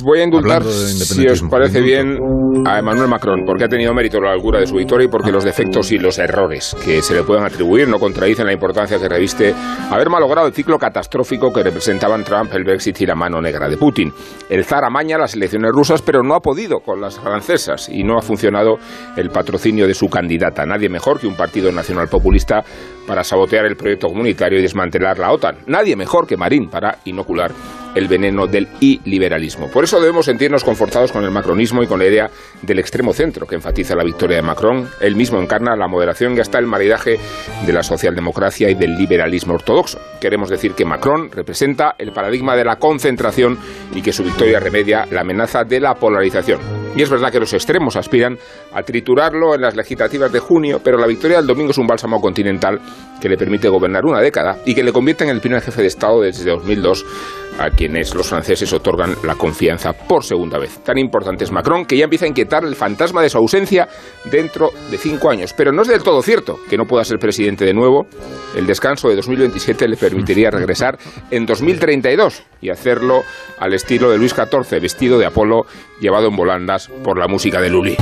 Voy a indultar, si os parece bien, a Emmanuel Macron, porque ha tenido mérito la algura de su victoria y porque los defectos y los errores que se le pueden atribuir no contradicen la importancia que reviste haber malogrado el ciclo catastrófico que representaban Trump, el Brexit y la mano negra de Putin. El zar amaña las elecciones rusas, pero no ha podido con las francesas y no ha funcionado el patrocinio de su candidata. Nadie mejor que un partido nacional populista para sabotear el proyecto comunitario y desmantelar la OTAN. Nadie mejor que Marín para inocular el veneno del iliberalismo. Por eso debemos sentirnos confortados con el macronismo y con la idea del extremo centro que enfatiza la victoria de Macron. Él mismo encarna la moderación y hasta el maridaje de la socialdemocracia y del liberalismo ortodoxo. Queremos decir que Macron representa el paradigma de la concentración y que su victoria remedia la amenaza de la polarización. Y es verdad que los extremos aspiran a triturarlo en las legislativas de junio, pero la victoria del domingo es un bálsamo continental que le permite gobernar una década y que le convierte en el primer jefe de Estado desde 2002 a quienes los franceses otorgan la confianza por segunda vez. Tan importante es Macron que ya empieza a inquietar el fantasma de su ausencia dentro de cinco años. Pero no es del todo cierto que no pueda ser presidente de nuevo. El descanso de 2027 le permitiría regresar en 2032 y hacerlo al estilo de Luis XIV, vestido de Apolo, llevado en volandas por la música de Lully.